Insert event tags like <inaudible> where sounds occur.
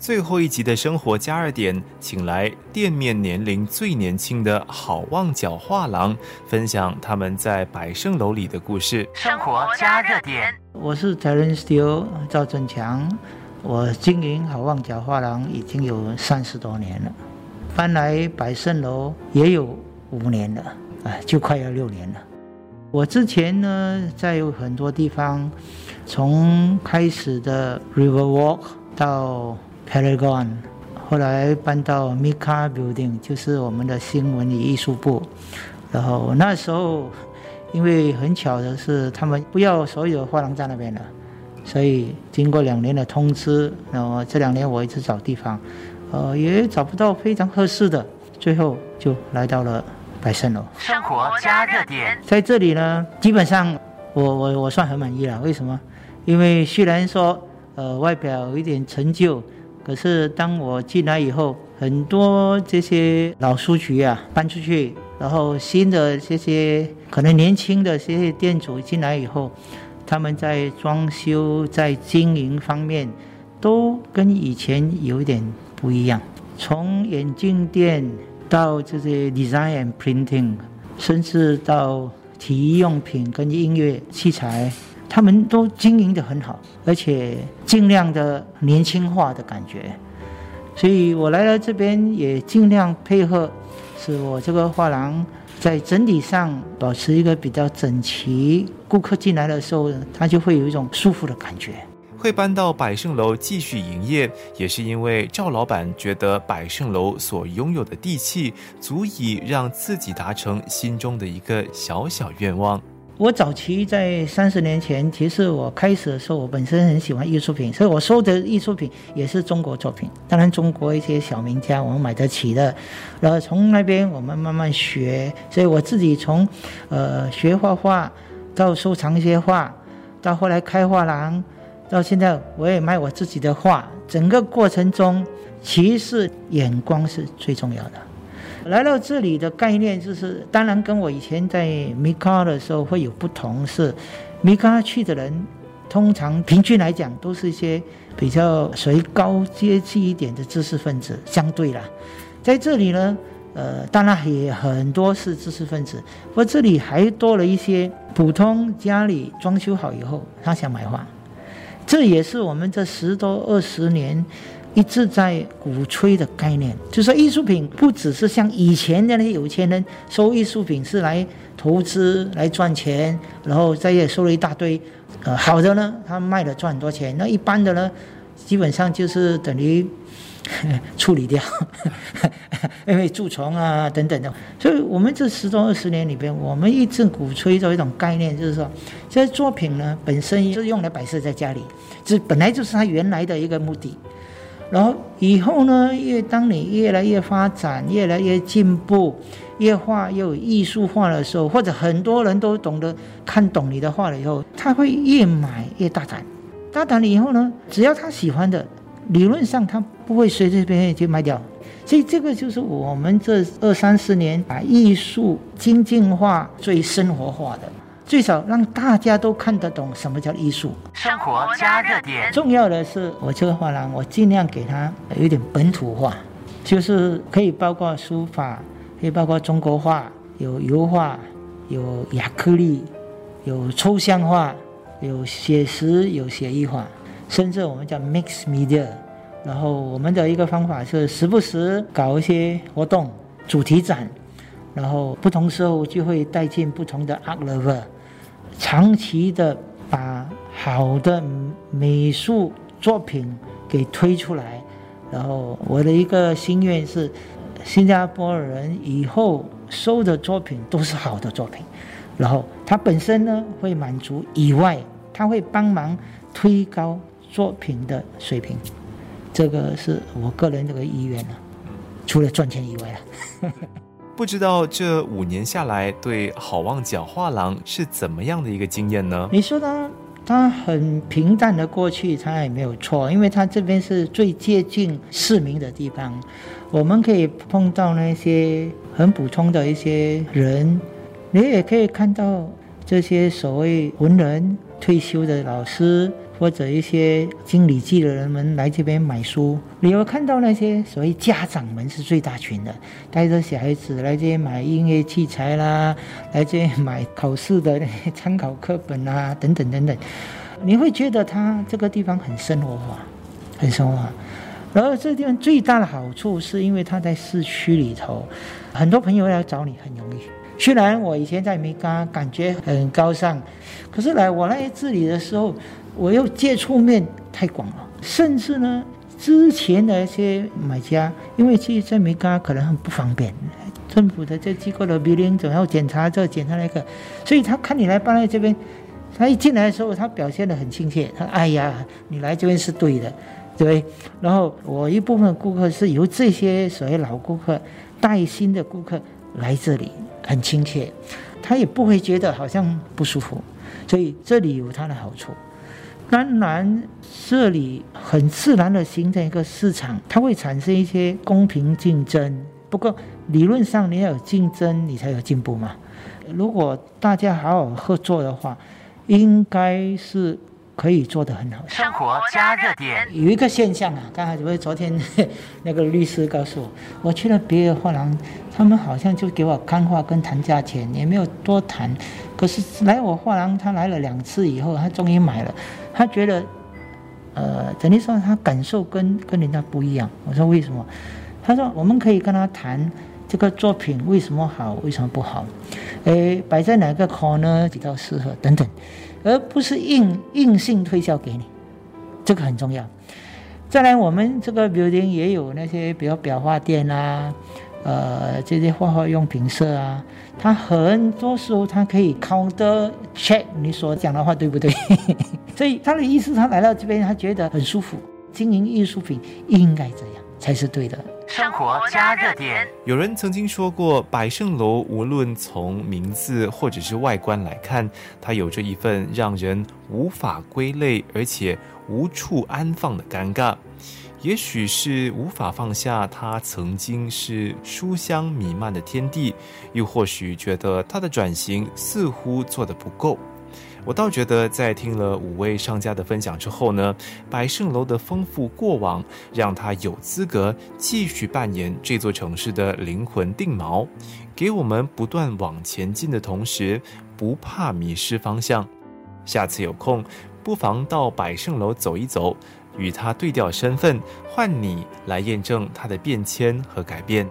最后一集的生活加热点，请来店面年龄最年轻的好望角画廊，分享他们在百盛楼里的故事。生活加热点，我是 Terence Steele 赵振强，我经营好望角画廊已经有三十多年了，搬来百盛楼也有五年了，哎，就快要六年了。我之前呢，在很多地方，从开始的 River Walk 到 Paragon，后来搬到 Mika Building，就是我们的新闻与艺术部。然后那时候，因为很巧的是，他们不要所有画廊在那边了，所以经过两年的通知，然后这两年我一直找地方，呃，也找不到非常合适的，最后就来到了百盛楼。生活加热点，在这里呢，基本上我我我算很满意了。为什么？因为虽然说呃外表有一点陈旧。可是当我进来以后，很多这些老书局啊搬出去，然后新的这些可能年轻的这些店主进来以后，他们在装修、在经营方面，都跟以前有一点不一样。从眼镜店到这些 design printing，甚至到体育用品跟音乐器材。他们都经营的很好，而且尽量的年轻化的感觉，所以我来了这边也尽量配合，使我这个画廊在整体上保持一个比较整齐。顾客进来的时候，他就会有一种舒服的感觉。会搬到百盛楼继续营业，也是因为赵老板觉得百盛楼所拥有的地气，足以让自己达成心中的一个小小愿望。我早期在三十年前，其实我开始的时候，我本身很喜欢艺术品，所以我收的艺术品也是中国作品。当然，中国一些小名家我们买得起的，然后从那边我们慢慢学。所以我自己从，呃，学画画，到收藏一些画，到后来开画廊，到现在我也卖我自己的画。整个过程中，其实眼光是最重要的。来到这里的概念就是，当然跟我以前在米卡的时候会有不同。是米卡去的人，通常平均来讲都是一些比较属于高阶级一点的知识分子。相对啦，在这里呢，呃，当然也很多是知识分子，不过这里还多了一些普通家里装修好以后他想买房。这也是我们这十多二十年。一直在鼓吹的概念，就说艺术品不只是像以前的那些有钱人收艺术品是来投资来赚钱，然后再也收了一大堆，呃，好的呢，他卖了赚很多钱；那一般的呢，基本上就是等于处理掉，<laughs> 因为蛀虫啊等等的。所以，我们这十多二十年里边，我们一直鼓吹着一种概念，就是说，这些作品呢本身是用来摆设在家里，这本来就是它原来的一个目的。然后以后呢，越当你越来越发展，越来越进步，越画越有艺术化的时候，或者很多人都懂得看懂你的画了以后，他会越买越大胆。大胆了以后呢，只要他喜欢的，理论上他不会随随便便就卖掉。所以这个就是我们这二三十年把艺术精进化、最生活化的。最少让大家都看得懂什么叫艺术。生活加热点。重要的是，我这个画廊，我尽量给它有点本土化，就是可以包括书法，可以包括中国画，有油画，有亚克力，有抽象画，有写实，有写意画，甚至我们叫 mix media。然后我们的一个方法是时不时搞一些活动，主题展，然后不同时候就会带进不同的 art lover。长期的把好的美术作品给推出来，然后我的一个心愿是，新加坡人以后收的作品都是好的作品，然后他本身呢会满足以外，他会帮忙推高作品的水平，这个是我个人这个意愿了，除了赚钱以外了。不知道这五年下来，对好望角画廊是怎么样的一个经验呢？你说它，它很平淡的过去，它也没有错，因为它这边是最接近市民的地方，我们可以碰到那些很普通的一些人，你也可以看到这些所谓文人、退休的老师，或者一些经理记的人们来这边买书，你有看到那些所谓家长们是最大群的，带着小孩子来这边买音乐器材啦，来这边买考试的参考课本啊，等等等等，你会觉得他这个地方很生活化，很生活化。然后这地方最大的好处是因为它在市区里头，很多朋友要找你很容易。虽然我以前在米嘎感觉很高尚，可是来我来这里的时候，我又接触面太广了，甚至呢，之前的一些买家，因为其实在米嘎可能很不方便，政府的这机构的 billing 总要检查这检查那个，所以他看你来搬来这边，他一进来的时候，他表现得很亲切，他哎呀，你来这边是对的。对，然后我一部分顾客是由这些所谓老顾客带新的顾客来这里，很亲切，他也不会觉得好像不舒服，所以这里有它的好处。当然，这里很自然的形成一个市场，它会产生一些公平竞争。不过理论上你要有竞争，你才有进步嘛。如果大家好好合作的话，应该是。可以做得很好。生活加热点有一个现象啊，刚才因为昨天 <laughs> 那个律师告诉我，我去了别的画廊，他们好像就给我看画跟谈价钱，也没有多谈。可是来我画廊，他来了两次以后，他终于买了。他觉得，呃，等于说他感受跟跟人家不一样。我说为什么？他说我们可以跟他谈这个作品为什么好，为什么不好，诶，摆在哪个 corner 比较适合等等。而不是硬硬性推销给你，这个很重要。再来，我们这个 building 也有那些，比如裱画店啊，呃，这些画画用品社啊，它很多时候它可以 counter check 你所讲的话对不对？<laughs> 所以他的意思，他来到这边，他觉得很舒服。经营艺术品应该这样才是对的。生活加热点。有人曾经说过，百盛楼无论从名字或者是外观来看，它有着一份让人无法归类而且无处安放的尴尬。也许是无法放下它曾经是书香弥漫的天地，又或许觉得它的转型似乎做得不够。我倒觉得，在听了五位商家的分享之后呢，百盛楼的丰富过往，让他有资格继续扮演这座城市的灵魂定锚，给我们不断往前进的同时，不怕迷失方向。下次有空，不妨到百盛楼走一走，与他对调身份，换你来验证他的变迁和改变。